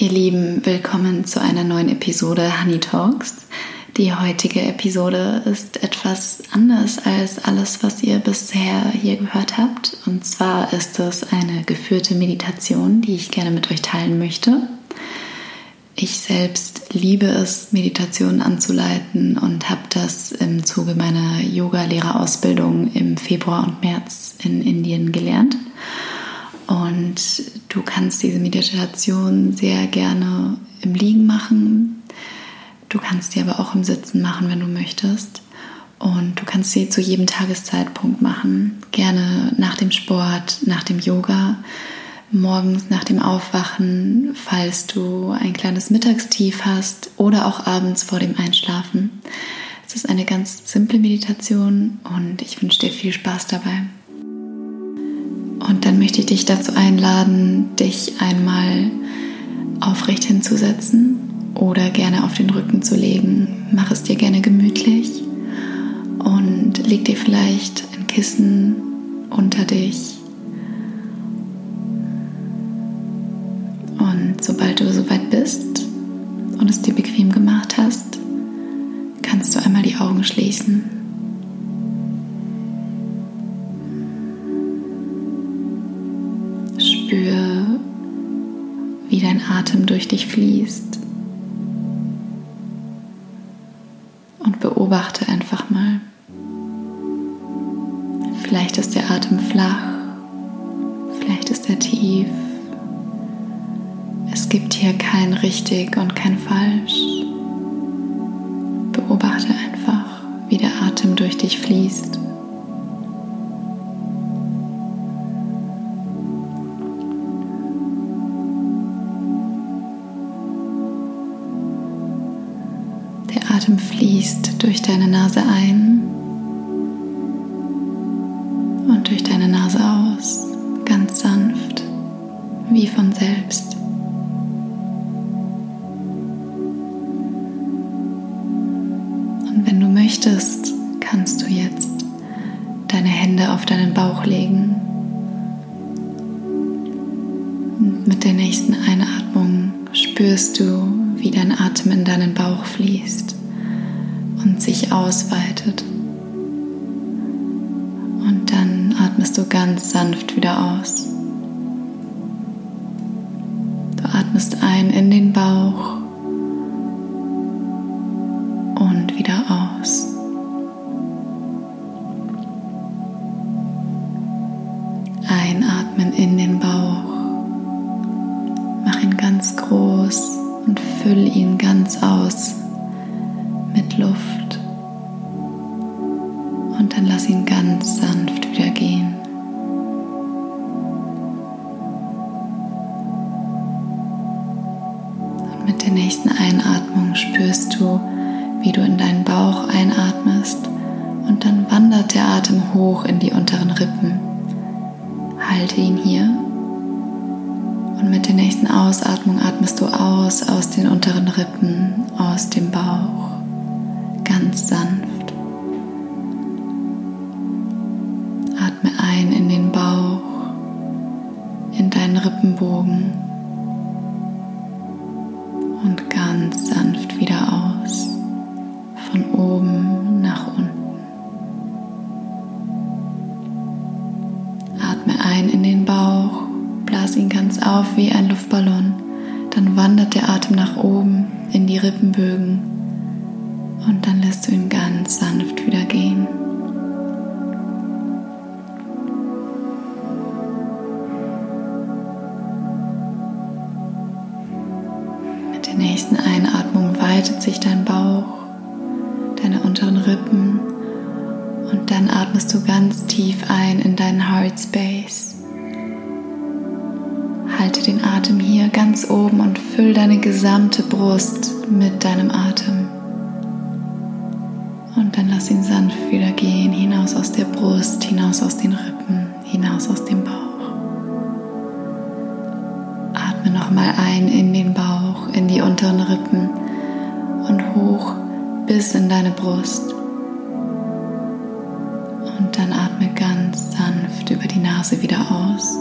Ihr Lieben, willkommen zu einer neuen Episode Honey Talks. Die heutige Episode ist etwas anders als alles, was ihr bisher hier gehört habt. Und zwar ist es eine geführte Meditation, die ich gerne mit euch teilen möchte. Ich selbst liebe es, Meditationen anzuleiten und habe das im Zuge meiner Yoga-Lehrerausbildung im Februar und März in Indien gelernt. Und du kannst diese Meditation sehr gerne im Liegen machen. Du kannst sie aber auch im Sitzen machen, wenn du möchtest. Und du kannst sie zu jedem Tageszeitpunkt machen. Gerne nach dem Sport, nach dem Yoga, morgens nach dem Aufwachen, falls du ein kleines Mittagstief hast oder auch abends vor dem Einschlafen. Es ist eine ganz simple Meditation und ich wünsche dir viel Spaß dabei. Und dann möchte ich dich dazu einladen, dich einmal aufrecht hinzusetzen oder gerne auf den Rücken zu legen. Mach es dir gerne gemütlich und leg dir vielleicht ein Kissen unter dich. Und sobald du soweit bist und es dir bequem gemacht hast, kannst du einmal die Augen schließen. Wie dein Atem durch dich fließt. Und beobachte einfach mal. Vielleicht ist der Atem flach, vielleicht ist er tief. Es gibt hier kein richtig und kein falsch. Beobachte einfach, wie der Atem durch dich fließt. Atem fließt durch deine Nase ein und durch deine Nase aus, ganz sanft, wie von selbst. Und wenn du möchtest, kannst du jetzt deine Hände auf deinen Bauch legen. Und mit der nächsten Einatmung spürst du, wie dein Atem in deinen Bauch fließt und sich ausweitet. Und dann atmest du ganz sanft wieder aus. Du atmest ein in den Bauch und wieder aus. Einatmen in den Bauch. Mach ihn ganz groß und füll ihn ganz aus mit Luft. Und dann lass ihn ganz sanft wieder gehen. Und mit der nächsten Einatmung spürst du, wie du in deinen Bauch einatmest und dann wandert der Atem hoch in die unteren Rippen. Halte ihn hier und mit der nächsten Ausatmung atmest du aus aus den unteren Rippen, aus dem Bauch ganz sanft. Atme ein in den Bauch, in deinen Rippenbogen sich dein Bauch, deine unteren Rippen und dann atmest du ganz tief ein in deinen Heart Space. Halte den Atem hier ganz oben und füll deine gesamte Brust mit deinem Atem. Und dann lass ihn sanft wieder gehen, hinaus aus der Brust, hinaus aus den Rippen, hinaus aus dem Bauch. Atme nochmal ein in den Bauch, in die unteren Rippen hoch bis in deine Brust. Und dann atme ganz sanft über die Nase wieder aus.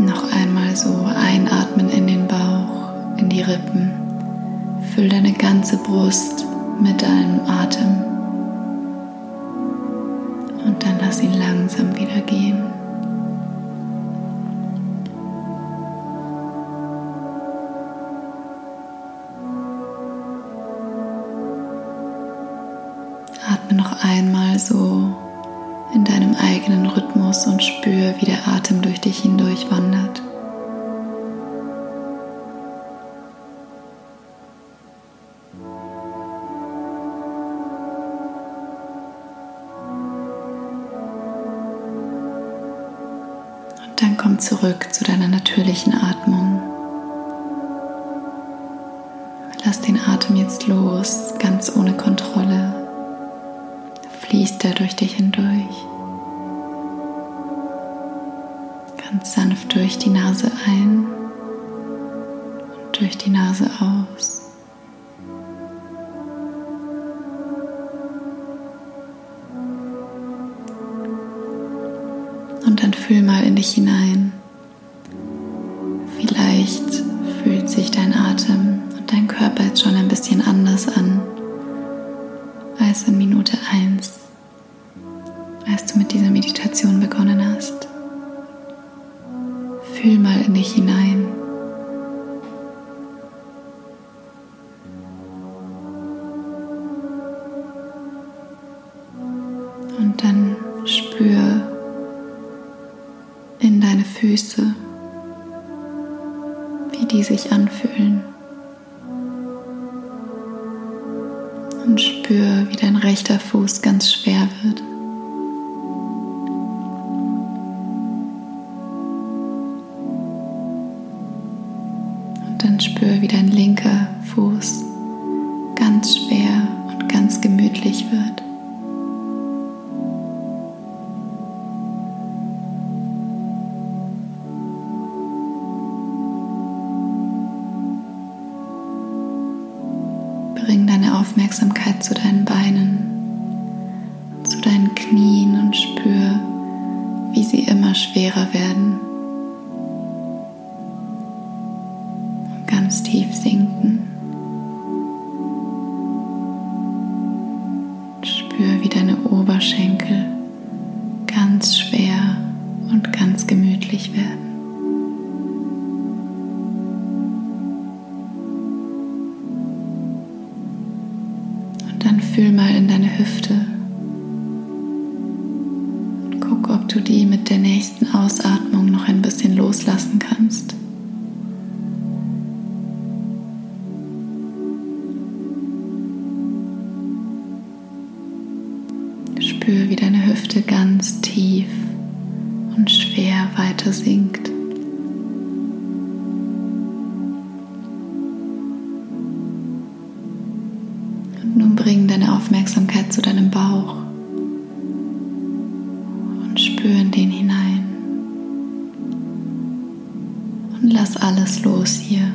Noch so einatmen in den Bauch, in die Rippen. Füll deine ganze Brust mit deinem Atem. Atme noch einmal so in deinem eigenen Rhythmus und spür, wie der Atem durch dich hindurch wandert. Und dann komm zurück zu deiner natürlichen Atmung. Lass den Atem jetzt los, ganz ohne Kontrolle fließt er durch dich hindurch. Ganz sanft durch die Nase ein und durch die Nase aus. Und dann fühl mal in dich hinein. Füße, wie die sich anfühlen. Und spür, wie dein rechter Fuß ganz schwer wird. dann spür, wie dein linker Fuß ganz schwer und ganz gemütlich wird. Fühl mal in deine Hüfte und guck, ob du die mit der nächsten Ausatmung noch ein bisschen loslassen kannst. Spür, wie deine Hüfte ganz tief und schwer weiter sinkt. Zu deinem Bauch und spür in den hinein. Und lass alles los hier.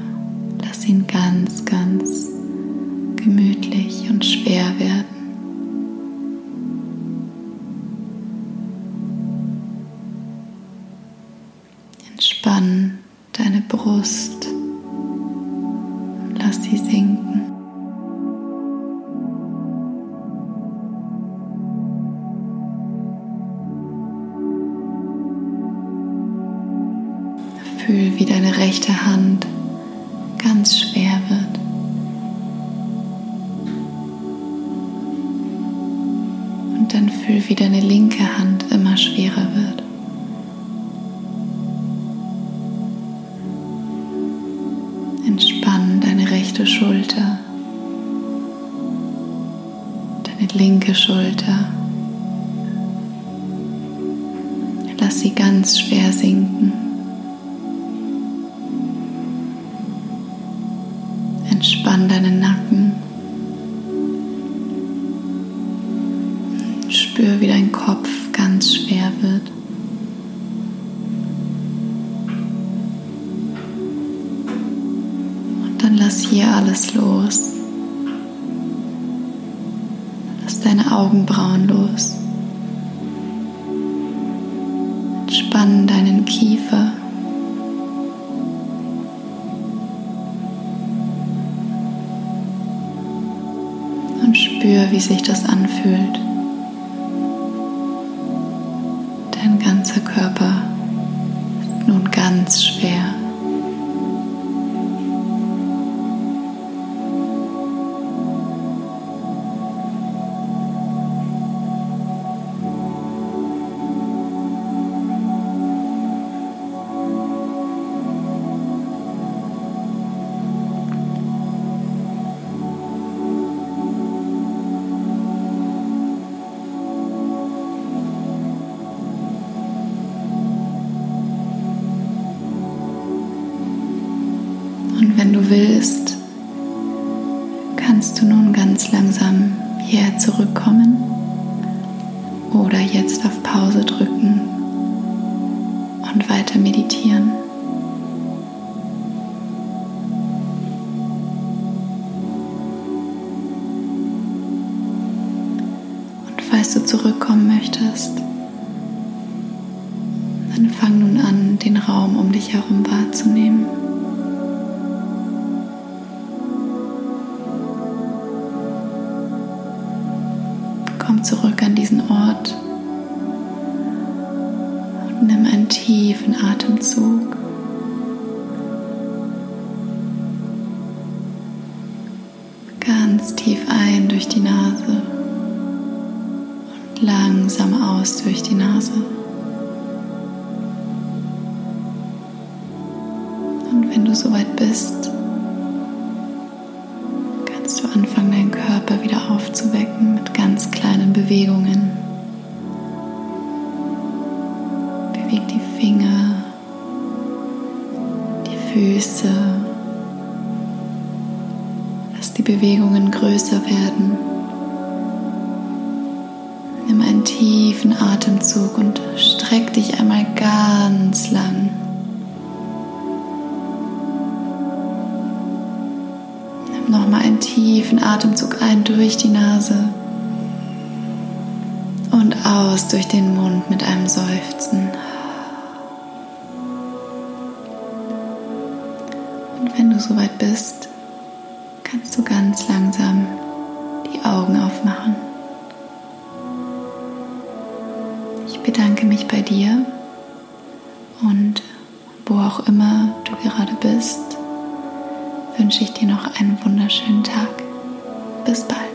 Fühl, wie deine rechte Hand ganz schwer wird. Und dann fühl, wie deine linke Hand immer schwerer wird. Entspann deine rechte Schulter, deine linke Schulter. Lass sie ganz schwer sinken. alles los. Lass deine Augenbrauen los. Entspann deinen Kiefer. Und spür, wie sich das anfühlt. Dein ganzer Körper ist nun ganz schwer. Falls du zurückkommen möchtest, dann fang nun an, den Raum um dich herum wahrzunehmen. Komm zurück an diesen Ort und nimm einen tiefen Atemzug. Ganz tief ein durch die Nase langsam aus durch die Nase. Und wenn du soweit bist, kannst du anfangen, deinen Körper wieder aufzuwecken mit ganz kleinen Bewegungen. Beweg die Finger, die Füße. Lass die Bewegungen größer tiefen Atemzug und streck dich einmal ganz lang. nochmal einen tiefen Atemzug ein durch die Nase und aus durch den Mund mit einem Seufzen. Und wenn du soweit bist, kannst du ganz langsam die Augen aufmachen. Bedanke mich bei dir und wo auch immer du gerade bist wünsche ich dir noch einen wunderschönen Tag. Bis bald.